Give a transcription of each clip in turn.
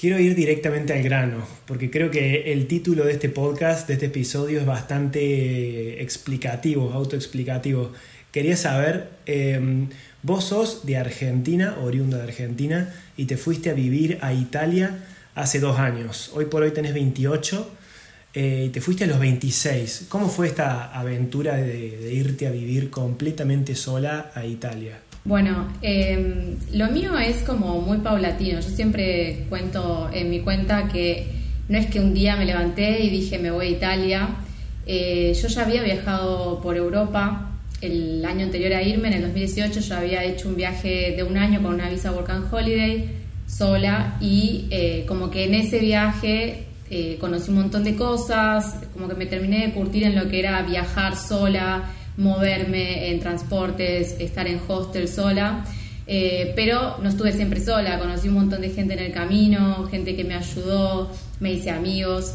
Quiero ir directamente al grano, porque creo que el título de este podcast, de este episodio, es bastante explicativo, autoexplicativo. Quería saber, em, vos sos de Argentina, oriunda de Argentina, y te fuiste a vivir a Italia hace dos años. Hoy por hoy tenés 28 eh, y te fuiste a los 26. ¿Cómo fue esta aventura de irte a vivir completamente sola a Italia? Bueno, em, lo mío es como muy paulatino. Yo siempre cuento en mi cuenta que no es que un día me levanté y dije me voy a Italia. Eh, yo ya había viajado por Europa el año anterior a irme, en el 2018 yo había hecho un viaje de un año con una visa Work and Holiday sola y eh, como que en ese viaje eh, conocí un montón de cosas, como que me terminé de curtir en lo que era viajar sola, moverme en transportes, estar en hostel sola. Eh, pero no estuve siempre sola, conocí un montón de gente en el camino, gente que me ayudó, me hice amigos.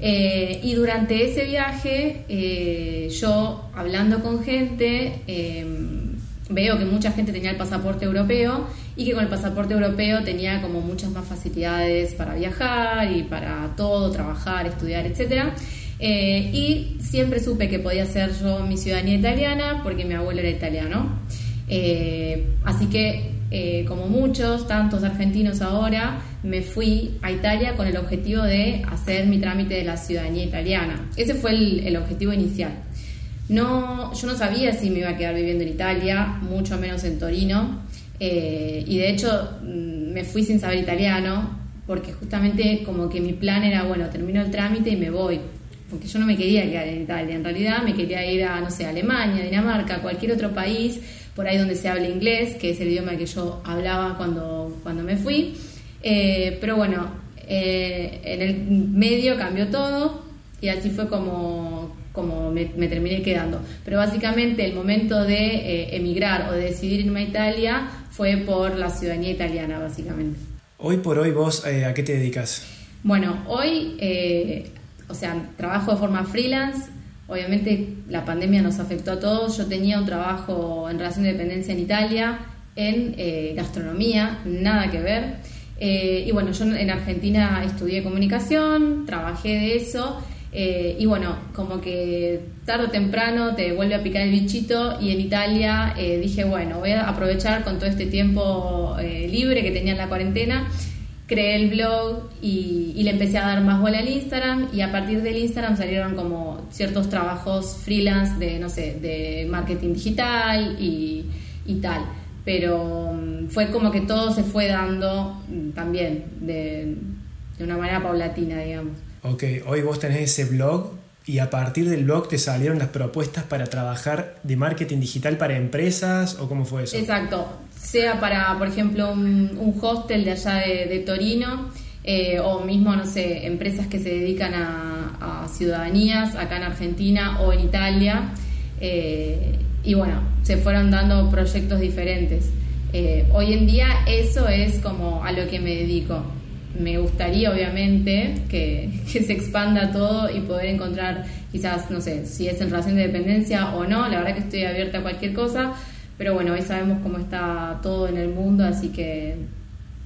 Eh, y durante ese viaje, eh, yo hablando con gente, veo que mucha gente tenía el pasaporte europeo y que con el pasaporte europeo tenía como muchas más facilidades para viajar y para todo, trabajar, estudiar, etcétera. Eh, y siempre supe que podía ser yo mi ciudadanía italiana porque mi abuelo era italiano. Eh, así que, eh, como muchos, tantos argentinos ahora, me fui a Italia con el objetivo de hacer mi trámite de la ciudadanía italiana. Ese fue el, objetivo inicial. No, yo no sabía si me iba a quedar viviendo en Italia, mucho menos en Torino. y de hecho mm, me fui sin saber italiano porque justamente como que mi plan era, bueno, termino el trámite y me voy porque yo no me quería quedar en Italia, en realidad me quería ir a, no sé, Alemania, Dinamarca, cualquier otro país, por ahí donde se hable inglés, que es el idioma que yo hablaba cuando, cuando me fui. Eh, pero bueno, eh, en el medio cambió todo y así fue como, como me, terminé quedando. Pero básicamente el momento de eh, emigrar o de decidir irme a Italia fue por la ciudadanía italiana, básicamente. Hoy por hoy vos, ¿a qué te dedicas? Bueno, hoy o sea, trabajo de forma freelance. Obviamente la pandemia nos afectó a todos. Yo tenía un trabajo en relación de dependencia en Italia, en eh, gastronomía, nada que ver. Eh, y bueno, yo en Argentina estudié comunicación, trabajé de eso. Eh, y bueno, como que tarde o temprano te vuelve a picar el bichito y en Italia dije, bueno, voy a aprovechar con todo este tiempo libre que tenía en la cuarentena creé el blog y, le empecé a dar más bola al Instagram y a partir del Instagram salieron como ciertos trabajos freelance de, no sé, de marketing digital y, tal. Pero mm, fue como que todo se fue dando mm, también de, de una manera paulatina, digamos. Ok, hoy vos tenés ese blog y a partir del blog te salieron las propuestas para trabajar de marketing digital para empresas o cómo fue eso? Exacto, sea para, por ejemplo, un, hostel de allá de, Torino eh, o mismo, no sé, empresas que se dedican a, ciudadanías acá en Argentina o en Italia. Eh, y bueno, se fueron dando proyectos diferentes. Eh, hoy en día eso es como a lo que me dedico me gustaría obviamente que, se expanda todo y poder encontrar quizás, no sé, si es en relación de dependencia o no, la verdad que estoy abierta a cualquier cosa, pero bueno, hoy sabemos cómo está todo en el mundo, así que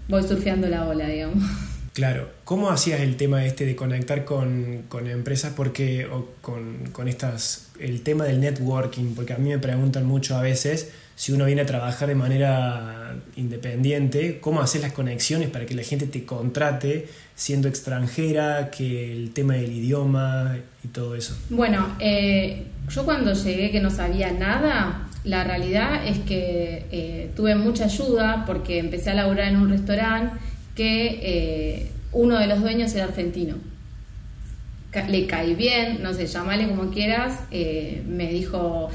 voy surfeando la ola, digamos. Claro, ¿cómo hacías el tema este de conectar con, empresas porque, o con, con, estas, el tema del networking? Porque a mí me preguntan mucho a veces si uno viene a trabajar de manera independiente, cómo hacer las conexiones para que la gente te contrate siendo extranjera, que el tema del idioma y todo eso. Bueno, eh, yo cuando llegué que no sabía nada, la realidad es que eh, tuve mucha ayuda porque empecé a laburar en un restaurante que eh, uno de los dueños era argentino. Le caí bien, no sé, llamale como quieras, me dijo,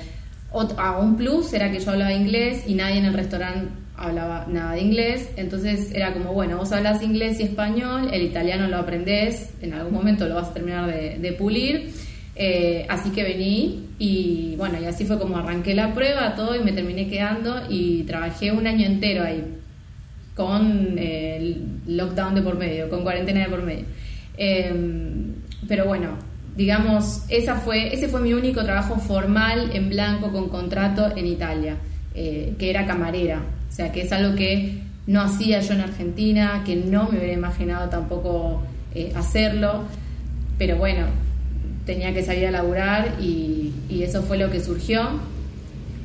a un plus era que yo hablaba inglés y nadie en el restaurante hablaba nada de inglés, entonces era como, bueno, vos hablas inglés y español, el italiano lo aprendés, en algún momento lo vas a terminar de, pulir, eh, así que vení y bueno, y así fue como arranqué la prueba, todo y me terminé quedando y trabajé un año entero ahí, con eh, el lockdown de por medio, con cuarentena de por medio. Em, pero bueno, digamos, esa fue, ese fue mi único trabajo formal en blanco con contrato en Italia, eh, que era camarera. O sea, que es algo que no hacía yo en Argentina, que no me hubiera imaginado tampoco eh, hacerlo, pero bueno, tenía que salir a laburar y, eso fue lo que surgió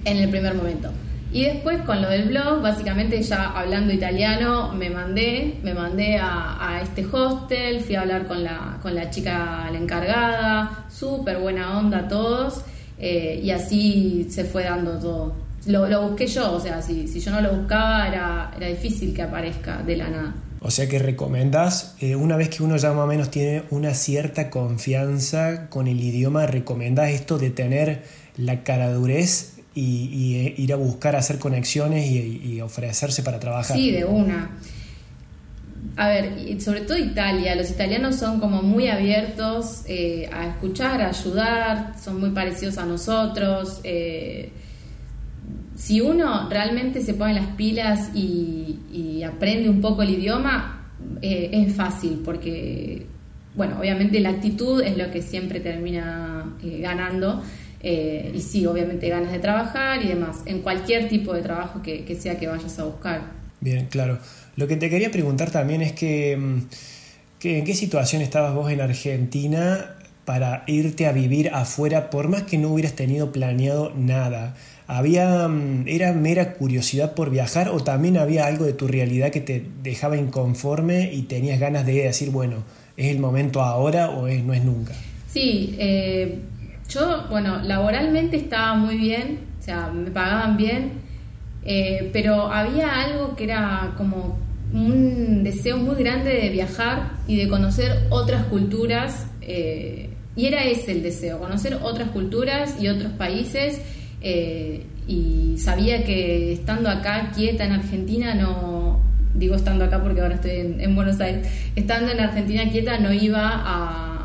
en el primer momento. Y después con lo del blog, básicamente ya hablando italiano, me mandé, me mandé a, este hostel, fui a hablar con la, con la chica, la encargada, súper buena onda todos, eh, y así se fue dando todo. Lo, busqué yo, o sea, si, si yo no lo buscaba era, era difícil que aparezca de la nada. O sea que recomendás, eh, una vez que uno ya más o menos tiene una cierta confianza con el idioma, recomendás esto de tener la caradurez y, y eh, ir a buscar hacer conexiones y, ofrecerse para trabajar. Sí, de una. A ver, sobre todo Italia, los italianos son como muy abiertos eh, a escuchar, a ayudar, son muy parecidos a nosotros si uno realmente se pone las pilas y, aprende un poco el idioma, eh, es fácil, porque, bueno, obviamente la actitud es lo que siempre termina eh, ganando. Eh, y sí, obviamente ganas de trabajar y demás, en cualquier tipo de trabajo que, sea que vayas a buscar. Bien, claro. Lo que te quería preguntar también es que, mm, que, ¿en qué situación estabas vos en Argentina para irte a vivir afuera, por más que no hubieras tenido planeado nada? Había mm, era mera curiosidad por viajar o también había algo de tu realidad que te dejaba inconforme y tenías ganas de decir, bueno, ¿es el momento ahora o es, no es nunca? Sí, eh, yo, bueno, laboralmente estaba muy bien, o sea, me pagaban bien, eh, pero había algo que era como un deseo muy grande de viajar y de conocer otras culturas, eh, y era ese el deseo, conocer otras culturas y otros países eh, y sabía que estando acá quieta en Argentina no, digo estando acá porque ahora estoy en, Buenos Aires, estando en Argentina quieta no iba a,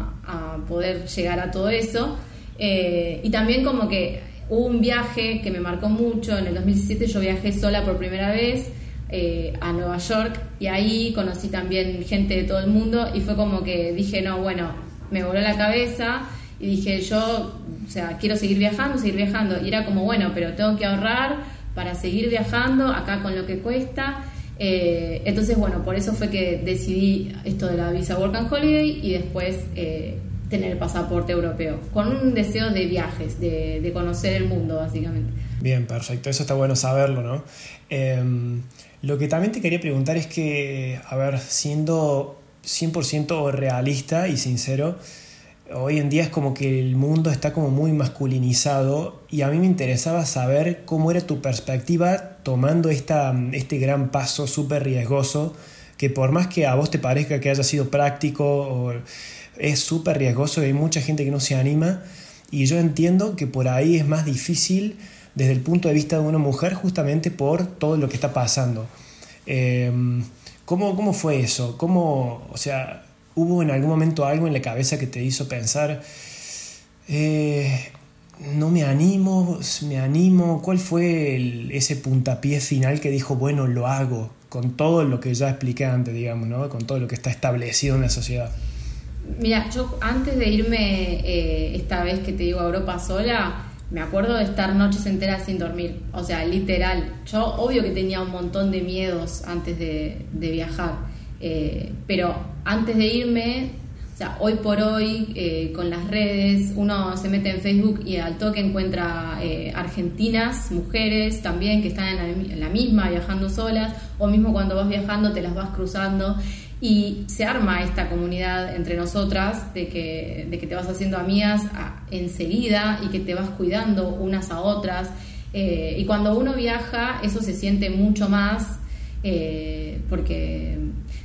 poder llegar a todo eso. Eh, y también como que hubo un viaje que me marcó mucho, en el 2017 yo viajé sola por primera vez eh, a Nueva York y ahí conocí también gente de todo el mundo y fue como que dije, no, bueno, me voló la cabeza y dije, yo o sea, quiero seguir viajando, seguir viajando. Y era como, bueno, pero tengo que ahorrar para seguir viajando acá con lo que cuesta. Eh, entonces, bueno, por eso fue que decidí esto de la visa Work and Holiday y después eh, tener el pasaporte europeo, con un deseo de viajes, de, conocer el mundo, básicamente. Bien, perfecto, eso está bueno saberlo, ¿no? Em, lo que también te quería preguntar es que, a ver, siendo 100% realista y sincero, hoy en día es como que el mundo está como muy masculinizado y a mí me interesaba saber cómo era tu perspectiva tomando esta, este gran paso súper riesgoso que por más que a vos te parezca que haya sido práctico es súper riesgoso y hay mucha gente que no se anima y yo entiendo que por ahí es más difícil desde el punto de vista de una mujer justamente por todo lo que está pasando. Em, ¿cómo, ¿Cómo fue eso? ¿Cómo, o sea, ¿Hubo en algún momento algo en la cabeza que te hizo pensar, eh, no me animo, me animo? ¿Cuál fue ese puntapié final que dijo, bueno, lo hago, con todo lo que ya expliqué antes, digamos, ¿no? con todo lo que está establecido en la sociedad? Mira, yo antes de irme eh, esta vez que te digo a Europa sola, me acuerdo de estar noches enteras sin dormir, o sea, literal. Yo obvio que tenía un montón de miedos antes de, de viajar eh, pero antes de irme, o sea, hoy por hoy, eh, con las redes, uno se mete en Facebook y al toque encuentra eh, argentinas, mujeres también que están en la, misma, viajando solas, o mismo cuando vas viajando te las vas cruzando. Y se arma esta comunidad entre nosotras de que, de que te vas haciendo amigas enseguida y que te vas cuidando unas a otras. y cuando uno viaja, eso se siente mucho más porque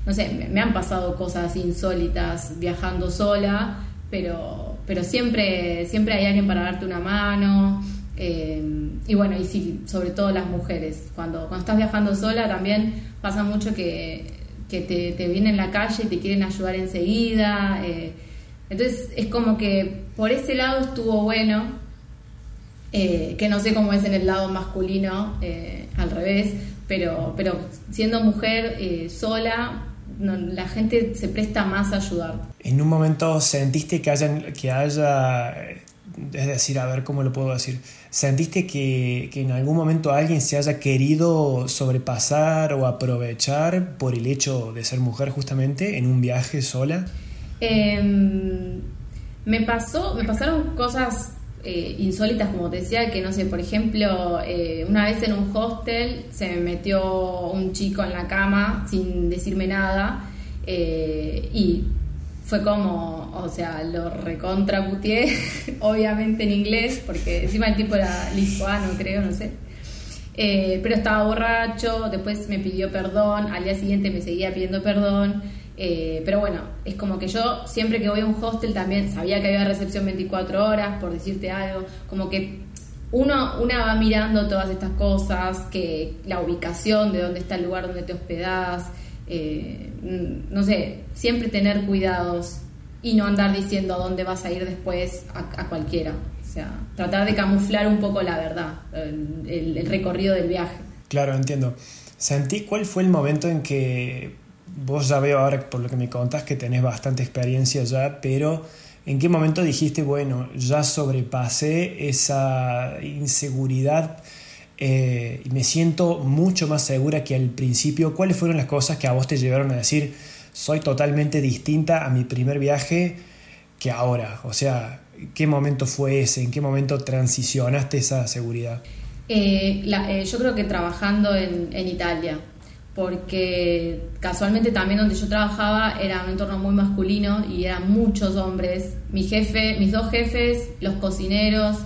no sé, me, han pasado cosas insólitas viajando sola, pero, pero siempre, siempre hay alguien para darte una mano. Eh, y bueno, y sí, sobre todo las mujeres. Cuando, cuando estás viajando sola también pasa mucho que, te, te, vienen en la calle y te quieren ayudar enseguida. Eh, entonces es como que por ese lado estuvo bueno, eh, que no sé cómo es en el lado masculino, al revés, pero, pero siendo mujer sola la gente se presta más a ayudar. ¿En un momento sentiste que, hayan, que haya es decir, a ver cómo lo puedo decir, ¿sentiste que, que, en algún momento alguien se haya querido sobrepasar o aprovechar por el hecho de ser mujer justamente en un viaje sola? Em, me pasó, me pasaron cosas eh, insólitas, como te decía, que no sé, por ejemplo, eh, una vez en un hostel se me metió un chico en la cama sin decirme nada eh, y fue como, o sea, lo recontraputié, obviamente en inglés, porque encima el tipo era lituano, creo, no sé. pero estaba borracho, después me pidió perdón, al día siguiente me seguía pidiendo perdón. Eh, pero bueno, es como que yo siempre que voy a un hostel también sabía que había recepción 24 horas, por decirte algo, como que uno, una va mirando todas estas cosas, que la ubicación de dónde está el lugar donde te hospedás, eh, no sé, siempre tener cuidados y no andar diciendo dónde vas a ir después a, cualquiera. O sea, tratar de camuflar un poco la verdad, el recorrido del viaje. Claro, entiendo. Sentí cuál fue el momento en que vos ya veo ahora por lo que me contás que tenés bastante experiencia ya, pero ¿en qué momento dijiste, bueno, ya sobrepasé esa inseguridad eh, y me siento mucho más segura que al principio? ¿Cuáles fueron las cosas que a vos te llevaron a decir, soy totalmente distinta a mi primer viaje que ahora? O sea, ¿qué momento fue ese? ¿En qué momento transicionaste esa seguridad? Eh, eh, yo creo que trabajando en, en Italia, porque casualmente también donde yo trabajaba era un entorno muy masculino y eran muchos hombres. Mi jefe, mis dos jefes, los cocineros,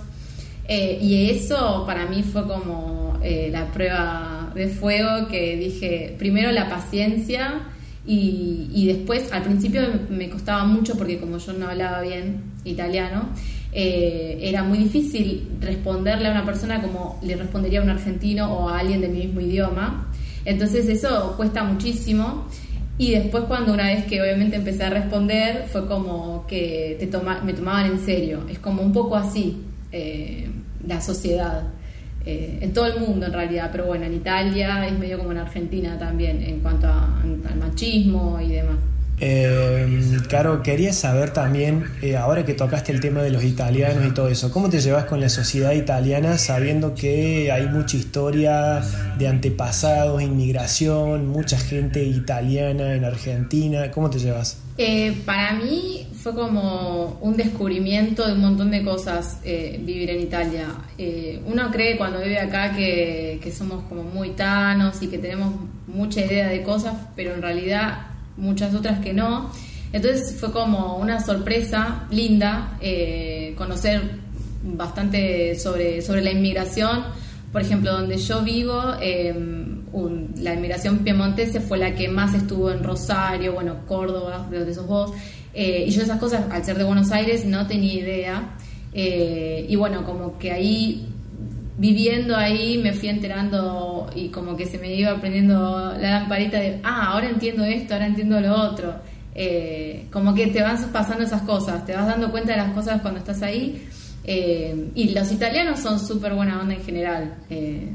eh, y eso para mí fue como eh, la prueba de fuego que dije, primero la paciencia y, después al principio me costaba mucho porque como yo no hablaba bien italiano, eh, era muy difícil responderle a una persona como le respondería a un argentino o a alguien del mismo idioma. Entonces eso cuesta muchísimo. Y después cuando una vez que obviamente empecé a responder, fue como que te toma, me tomaban en serio. Es como un poco así eh, la sociedad. Eh, en todo el mundo en realidad, pero bueno, en Italia es medio como en Argentina también en cuanto al machismo y demás. Eh, Caro, quería saber también, eh, ahora que tocaste el tema de los italianos y todo eso, ¿cómo te llevas con la sociedad italiana sabiendo que hay mucha historia de antepasados, inmigración, mucha gente italiana en Argentina? ¿Cómo te llevas? Eh, para mí fue como un descubrimiento de un montón de cosas eh, vivir en Italia. uno cree cuando vive acá que somos como muy tanos y que tenemos mucha idea de cosas, pero en realidad muchas otras que no. Entonces fue como una sorpresa linda eh, conocer bastante sobre, sobre la inmigración. Por ejemplo, donde yo vivo, em, la inmigración piemontese fue la que más estuvo en Rosario, bueno, Córdoba, de donde sos vos. Eh, y yo esas cosas, al ser de Buenos Aires, no tenía idea. Eh, y bueno, como que ahí viviendo ahí me fui enterando y como que se me iba aprendiendo la lamparita de, ah, ahora entiendo esto, ahora entiendo lo otro. Eh, como que te van pasando esas cosas, te vas dando cuenta de las cosas cuando estás ahí. Eh, y los italianos son súper buena onda en general. Eh,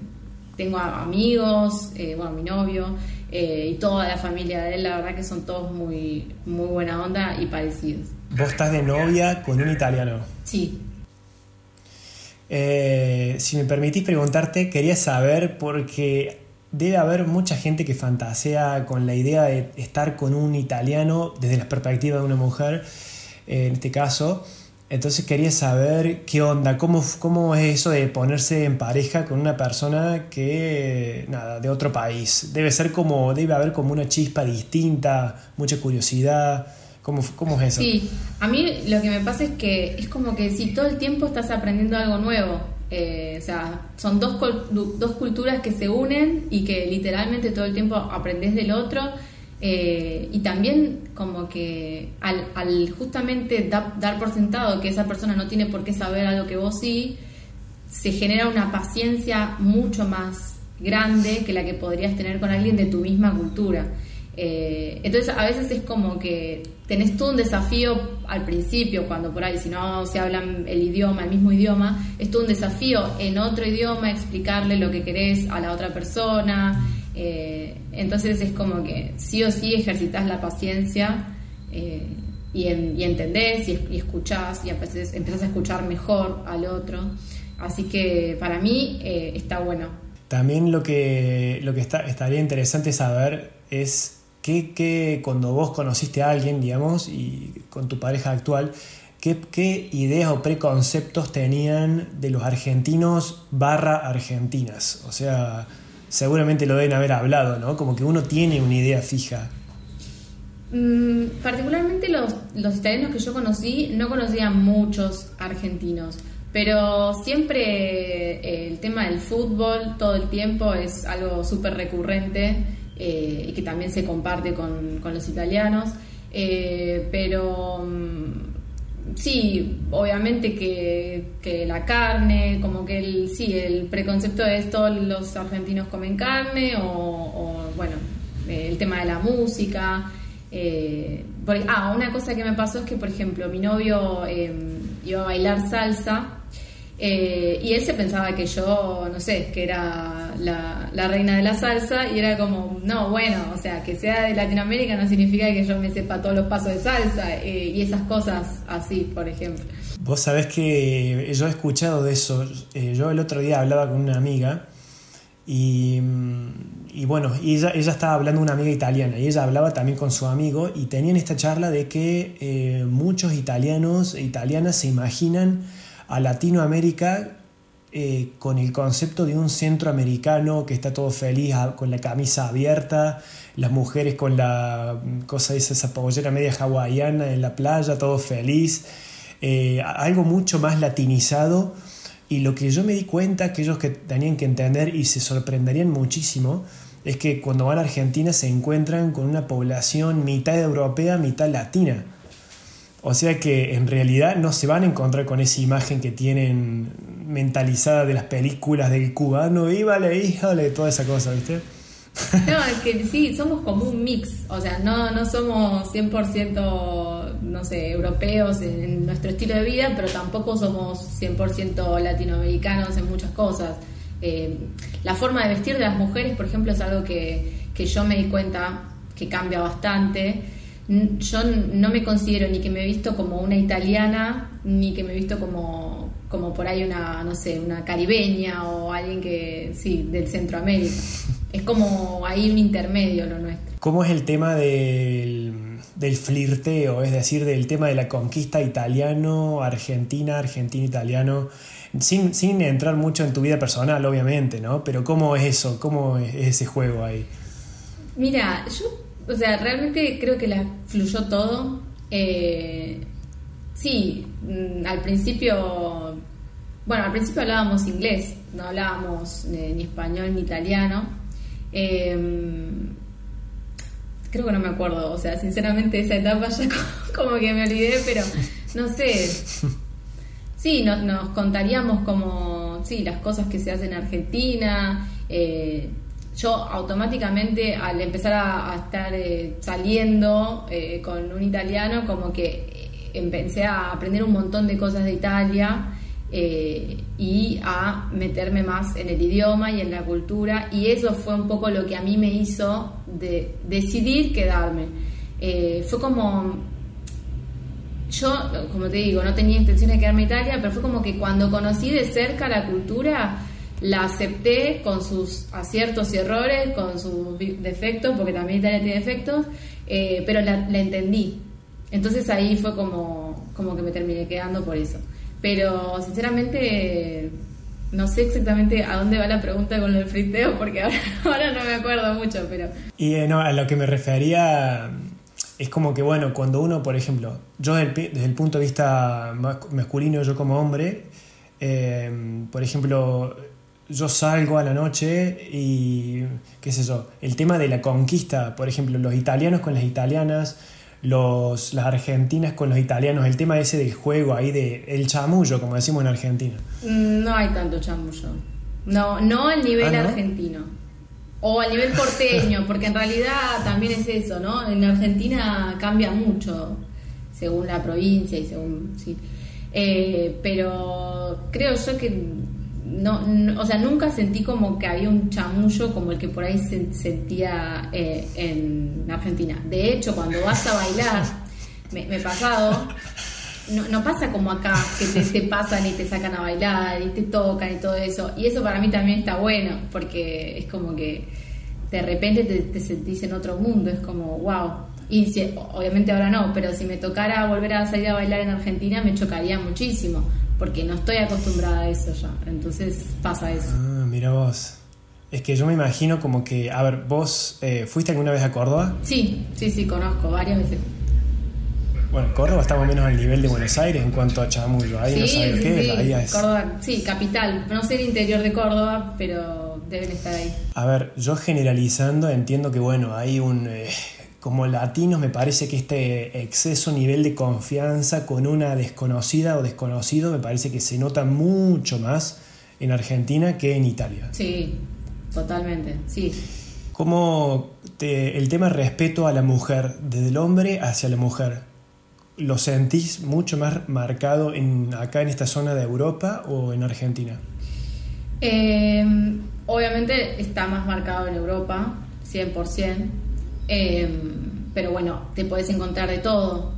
tengo amigos, bueno, mi novio y toda la familia de él, la verdad que son todos muy, muy buena onda y parecidos. ¿Vos estás de novia con un italiano? Sí, eh, si me permitís preguntarte, quería saber, porque debe haber mucha gente que fantasea con la idea de estar con un italiano desde la perspectiva de una mujer, eh, en este caso. Entonces quería saber qué onda, cómo, cómo es eso de ponerse en pareja con una persona que, nada, de otro país. Debe ser como, debe haber como una chispa distinta, mucha curiosidad. ¿Cómo, ¿Cómo, es eso? Sí, a mí lo que me pasa es que es como que si todo el tiempo estás aprendiendo algo nuevo. Eh, o sea, son dos, dos culturas que se unen y que literalmente todo el tiempo aprendes del otro. Eh, y también como que al, al justamente dar por sentado que esa persona no tiene por qué saber algo que vos sí, se genera una paciencia mucho más grande que la que podrías tener con alguien de tu misma cultura. Eh, entonces a veces es como que tenés todo un desafío al principio, cuando por ahí, si no se hablan el idioma, el mismo idioma, es todo un desafío en otro idioma explicarle lo que querés a la otra persona. Eh, entonces es como que sí o sí ejercitas la paciencia. Eh, y, entendés y, y, escuchás y empezás, a escuchar mejor al otro. Así que para mí eh, está bueno. También lo que, lo que estaría interesante saber es que, cuando vos conociste a alguien, digamos, y con tu pareja actual, ¿qué, qué ideas o preconceptos tenían de los argentinos barra argentinas? O sea, seguramente lo deben haber hablado, ¿no? Como que uno tiene una idea fija. Mm, particularmente los, los italianos que yo conocí, no conocía muchos argentinos, pero siempre eh, el tema del fútbol todo el tiempo es algo súper recurrente eh, y que también se comparte con, los italianos. Eh, pero mm, sí, obviamente que, la carne, como que el, sí, el preconcepto de esto, los argentinos comen carne o, o bueno, el tema de la música. Eh, ah, una cosa que me pasó es que, por ejemplo, mi novio em, iba a bailar salsa eh, y él se pensaba que yo, no sé, que era la, reina de la salsa y era como, no, bueno, o sea, que sea de Latinoamérica no significa que yo me sepa todos los pasos de salsa eh, y esas cosas así, por ejemplo. Vos sabés que yo he escuchado de eso. yo el otro día hablaba con una amiga y, bueno, ella, ella estaba hablando de una amiga italiana y ella hablaba también con su amigo y tenían esta charla de que eh, muchos italianos e italianas se imaginan a Latinoamérica eh, con el concepto de un centroamericano que está todo feliz con la camisa abierta, las mujeres con la cosa esa, esa pollera media hawaiana en la playa, todo feliz, eh, algo mucho más latinizado y lo que yo me di cuenta, aquellos que tenían que entender y se sorprenderían muchísimo, es que cuando van a Argentina se encuentran con una población mitad europea, mitad latina. O sea que en realidad no se van a encontrar con esa imagen que tienen mentalizada de las películas del cubano, y vale, híjole, toda esa cosa, ¿viste? No, es que sí, somos como un mix, o sea, no, no somos 100%, no sé, europeos en nuestro estilo de vida, pero tampoco somos 100% latinoamericanos en muchas cosas. Eh, la forma de vestir de las mujeres, por ejemplo, es algo que, que yo me di cuenta que cambia bastante. Yo no me considero ni que me he visto como una italiana, ni que me he visto como, como por ahí una, no sé, una caribeña o alguien que, sí, del Centroamérica. Es como ahí un intermedio lo nuestro. ¿Cómo es el tema del, del flirteo? Es decir, del tema de la conquista italiano, argentina, argentino-italiano. Sin, sin entrar mucho en tu vida personal, obviamente, ¿no? Pero ¿cómo es eso? ¿Cómo es ese juego ahí? Mira, yo, o sea, realmente creo que la fluyó todo. Eh, sí, mm, al principio, bueno, al principio hablábamos inglés, no hablábamos eh, ni español ni italiano. Em, creo que no me acuerdo, o sea, sinceramente esa etapa ya como que me olvidé, pero no sé. Sí, nos contaríamos como, sí, las cosas que se hacen en Argentina. Eh, yo automáticamente al empezar a, estar eh, saliendo eh, con un italiano, como que empecé a aprender un montón de cosas de Italia. Eh, y a meterme más en el idioma y en la cultura y eso fue un poco lo que a mí me hizo de decidir quedarme. Eh, fue como, yo, como te digo, no tenía intención de quedarme en Italia, pero fue como que cuando conocí de cerca la cultura, la acepté con sus aciertos y errores, con sus defectos, porque también Italia tiene defectos, eh, pero la, entendí. Entonces ahí fue como, como que me terminé quedando por eso. Pero sinceramente no sé exactamente a dónde va la pregunta con el friteo porque ahora, no me acuerdo mucho, pero... Y eh, no, a lo que me refería es como que, bueno, cuando uno, por ejemplo, yo desde el, punto de vista masculino, yo como hombre, eh, por ejemplo, yo salgo a la noche y, qué sé yo, el tema de la conquista, por ejemplo, los italianos con las italianas, los, las argentinas con los italianos, el tema ese del juego ahí de el chamullo, como decimos en Argentina. Mm, no hay tanto chamullo. No, no al nivel ah, argentino. O al nivel porteño, porque en realidad también es eso, ¿no? En Argentina cambia mucho según la provincia y según. Sí. Eh, pero creo yo que no, o sea, nunca sentí como que había un chamullo como el que por ahí se sentía eh, en Argentina. De hecho, cuando vas a bailar, me, he pasado. No, no, pasa como acá, que te, te, pasan y te sacan a bailar y te tocan y todo eso. Y eso para mí también está bueno, porque es como que de repente te, te sentís en otro mundo, es como, wow. Y si, obviamente ahora no, pero si me tocara volver a salir a bailar en Argentina me chocaría muchísimo, porque no estoy acostumbrada a eso ya. Entonces pasa eso. Ah, mira vos. Es que yo me imagino como que, a ver, vos eh, fuiste alguna vez a Córdoba? Sí, sí, sí, conozco varias veces. Bueno, Córdoba está más o menos al nivel de Buenos Aires en cuanto a chamullo. Ahí sí, no sabes sí, qué sí. ahí es. Córdoba, sí, capital. No sé el interior de Córdoba, pero deben estar ahí. A ver, yo generalizando entiendo que, bueno, hay un... Eh, como latinos me parece que este exceso nivel de confianza con una desconocida o desconocido me parece que se nota mucho más en Argentina que en Italia. Sí, totalmente, sí. ¿Cómo te, el tema respeto a la mujer, desde el hombre hacia la mujer, lo sentís mucho más marcado en, acá en esta zona de Europa o en Argentina? Eh, obviamente está más marcado en Europa, 100%. Eh, pero bueno, te puedes encontrar de todo.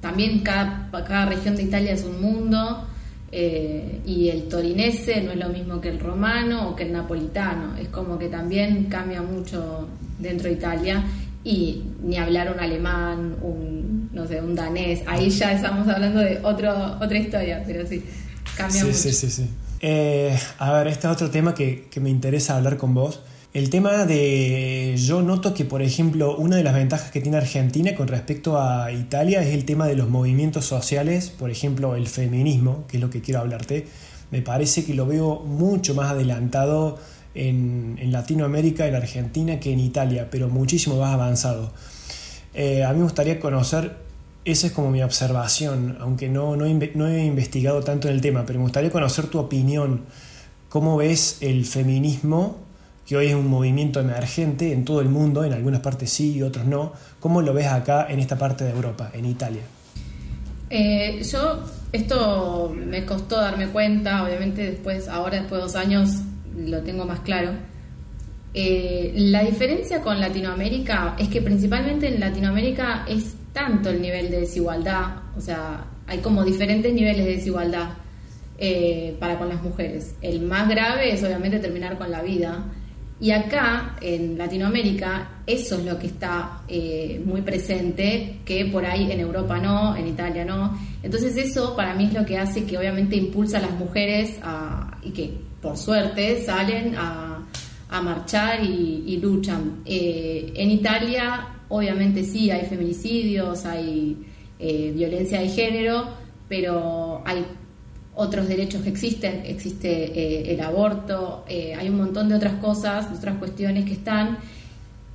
También cada, cada región de Italia es un mundo. Eh, y el torinese no es lo mismo que el romano o que el napolitano. Es como que también cambia mucho dentro de Italia. Y ni hablar un alemán, un, no sé, un danés. Ahí ya estamos hablando de otro, otra historia, pero sí, cambia sí, mucho. Sí, sí, sí. Eh, a ver, este es otro tema que, que me interesa hablar con vos. El tema de, yo noto que, por ejemplo, una de las ventajas que tiene Argentina con respecto a Italia es el tema de los movimientos sociales, por ejemplo, el feminismo, que es lo que quiero hablarte. Me parece que lo veo mucho más adelantado en, Latinoamérica, en Argentina, que en Italia, pero muchísimo más avanzado. Eh, a mí me gustaría conocer, esa es como mi observación, aunque no, no, no he investigado tanto en el tema, pero me gustaría conocer tu opinión. ¿Cómo ves el feminismo que hoy es un movimiento emergente en todo el mundo, en algunas partes sí y otros no. ¿Cómo lo ves acá en esta parte de Europa, en Italia? Eh, yo, esto me costó darme cuenta, obviamente después, ahora después de dos años lo tengo más claro. Eh, la diferencia con Latinoamérica es que principalmente en Latinoamérica es tanto el nivel de desigualdad, o sea, hay como diferentes niveles de desigualdad eh, para con las mujeres. El más grave es obviamente terminar con la vida. Y acá, en Latinoamérica, eso es lo que está eh, muy presente, que por ahí en Europa no, en Italia no. Entonces eso para mí es lo que hace que obviamente impulsa a las mujeres a, y que por suerte salen a, marchar y, y luchan. Eh, en Italia obviamente sí hay feminicidios, hay eh, violencia de género, pero hay otros derechos que existen, existe eh, el aborto, eh, hay un montón de otras cosas, otras cuestiones que están,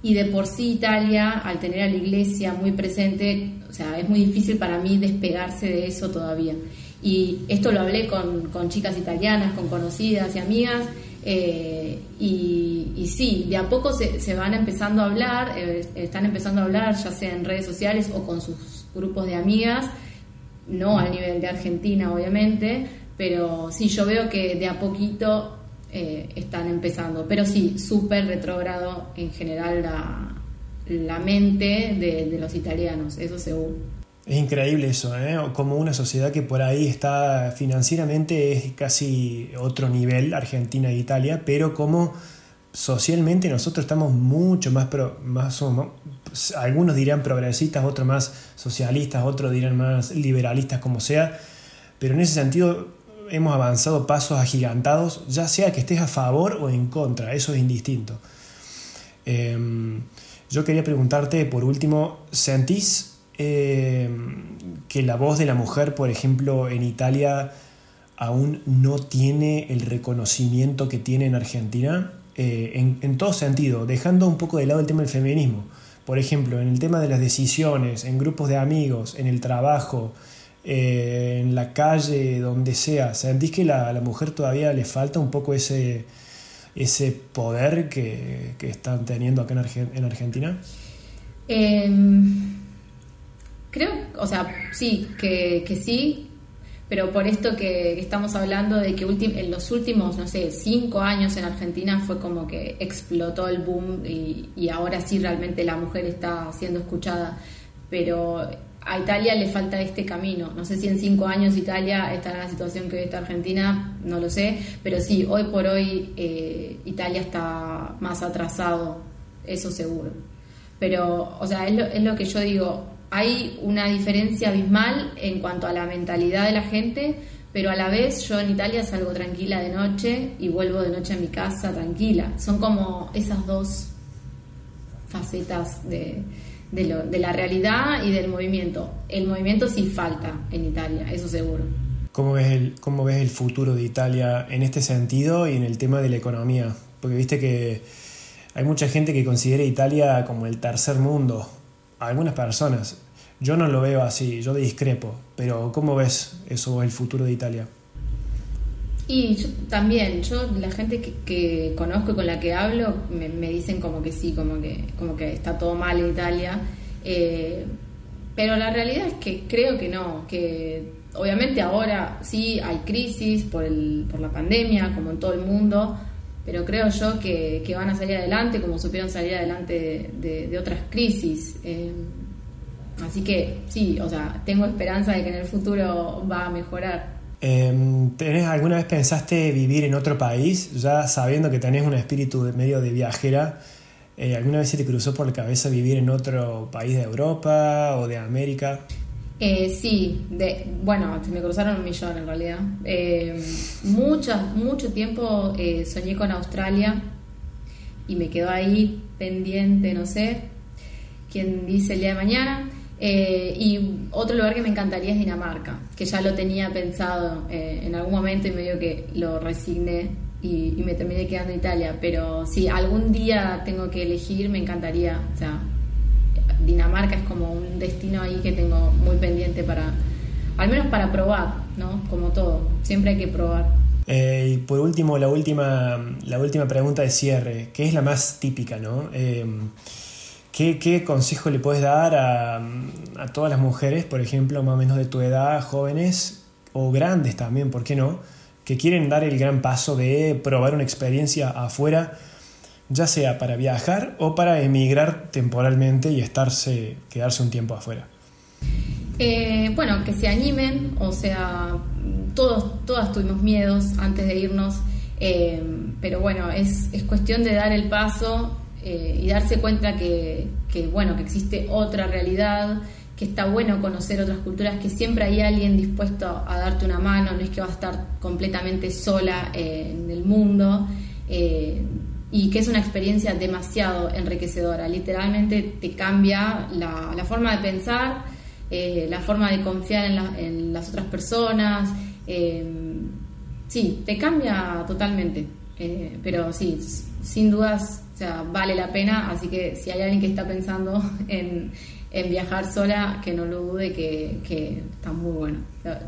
y de por sí Italia, al tener a la iglesia muy presente, o sea, es muy difícil para mí despegarse de eso todavía. Y esto lo hablé con, con chicas italianas, con conocidas y amigas, eh, y, y, sí, de a poco se, se van empezando a hablar, están empezando a hablar ya sea en redes sociales o con sus grupos de amigas, no al nivel de Argentina obviamente, pero sí, yo veo que de a poquito eh, están empezando, pero sí, súper retrógrado en general la, la mente de, los italianos, eso. Es increíble eso, ¿eh? como una sociedad que por ahí está financieramente es casi otro nivel, Argentina e Italia, pero como socialmente nosotros estamos mucho más, pro, somos, algunos dirán progresistas, otros más socialistas, otros dirán más liberalistas, como sea, pero en ese sentido hemos avanzado pasos agigantados, ya sea que estés a favor o en contra, eso es indistinto. Eh, yo quería preguntarte, por último, ¿sentís eh, que la voz de la mujer, por ejemplo, en Italia aún no tiene el reconocimiento que tiene en Argentina? Eh, en, todo sentido, dejando un poco de lado el tema del feminismo. Por ejemplo, en el tema de las decisiones, en grupos de amigos, en el trabajo, eh, en la calle, donde sea, ¿sentís que la, la, mujer todavía le falta un poco ese, ese poder que, que están teniendo acá en, en Argentina? Eh, creo, o sea, sí, que, que, sí, pero por esto que estamos hablando de que en los últimos, no sé, cinco años en Argentina fue como que explotó el boom y, ahora sí realmente la mujer está siendo escuchada, pero a Italia le falta este camino. No sé si en cinco años Italia estará en la situación que está Argentina, no lo sé, pero sí, hoy por hoy eh, Italia está más atrasado, eso seguro. Pero, o sea, es lo, es lo que yo digo, hay una diferencia abismal en cuanto a la mentalidad de la gente, pero a la vez yo en Italia salgo tranquila de noche y vuelvo de noche a mi casa tranquila. Son como esas dos facetas de, la realidad y del movimiento. El movimiento sí falta en Italia, eso seguro. ¿Cómo ves, el, ¿Cómo ves el futuro de Italia en este sentido y en el tema de la economía? Porque viste que hay mucha gente que considera Italia como el tercer mundo. Algunas personas. Yo no lo veo así, yo discrepo. Pero ¿cómo ves eso, el futuro de Italia? Y yo también, yo la gente que, conozco y con la que hablo me, dicen como que sí, como que, como que está todo mal en Italia. Eh, pero la realidad es que creo que no, que obviamente ahora sí hay crisis por, el, por la pandemia, como en todo el mundo, pero creo yo que, van a salir adelante como supieron salir adelante de, otras crisis. Eh, así que sí, o sea, tengo esperanza de que en el futuro va a mejorar. ¿tenés, ¿Alguna vez pensaste vivir en otro país, ya sabiendo que tenés un espíritu medio de viajera? Eh, ¿Alguna vez se te cruzó por la cabeza vivir en otro país de Europa o de América? Eh, sí, de, bueno, me cruzaron un millón en realidad. Eh, mucho, tiempo eh, soñé con Australia y me quedó ahí pendiente, no sé quién dice el día de mañana. Eh, y otro lugar que me encantaría es Dinamarca, que ya lo tenía pensado eh, en algún momento y medio que lo resigné y, me terminé quedando en Italia. Pero si algún día tengo que elegir, me encantaría. O sea, Dinamarca es como un destino ahí que tengo muy pendiente para, al menos para probar, ¿no? Como todo, siempre hay que probar. Eh, y por último, la última, la última pregunta de cierre, que es la más típica, ¿no? ¿Qué, consejo le puedes dar a, todas las mujeres, por ejemplo, más o menos de tu edad, jóvenes o grandes también, ¿por qué no? Que quieren dar el gran paso de probar una experiencia afuera, ya sea para viajar o para emigrar temporalmente y estarse, quedarse un tiempo afuera. Eh, bueno, que se animen, o sea, todos, todas tuvimos miedos antes de irnos, eh, pero bueno, es, es cuestión de dar el paso eh, y darse cuenta que, bueno, que existe otra realidad, que está bueno conocer otras culturas, que siempre hay alguien dispuesto a darte una mano, no es que vas a estar completamente sola en el mundo, y que es una experiencia demasiado enriquecedora, literalmente te cambia la, forma de pensar, la forma de confiar en, en las otras personas, sí, te cambia totalmente, pero sí, sin dudas o sea, vale la pena, así que si hay alguien que está pensando en, viajar sola, que no lo dude, que, que está muy bueno,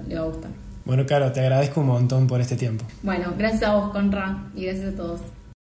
le va a gustar. Bueno, Caro, te agradezco un montón por este tiempo. Bueno, gracias a vos, Conra, y gracias a todos.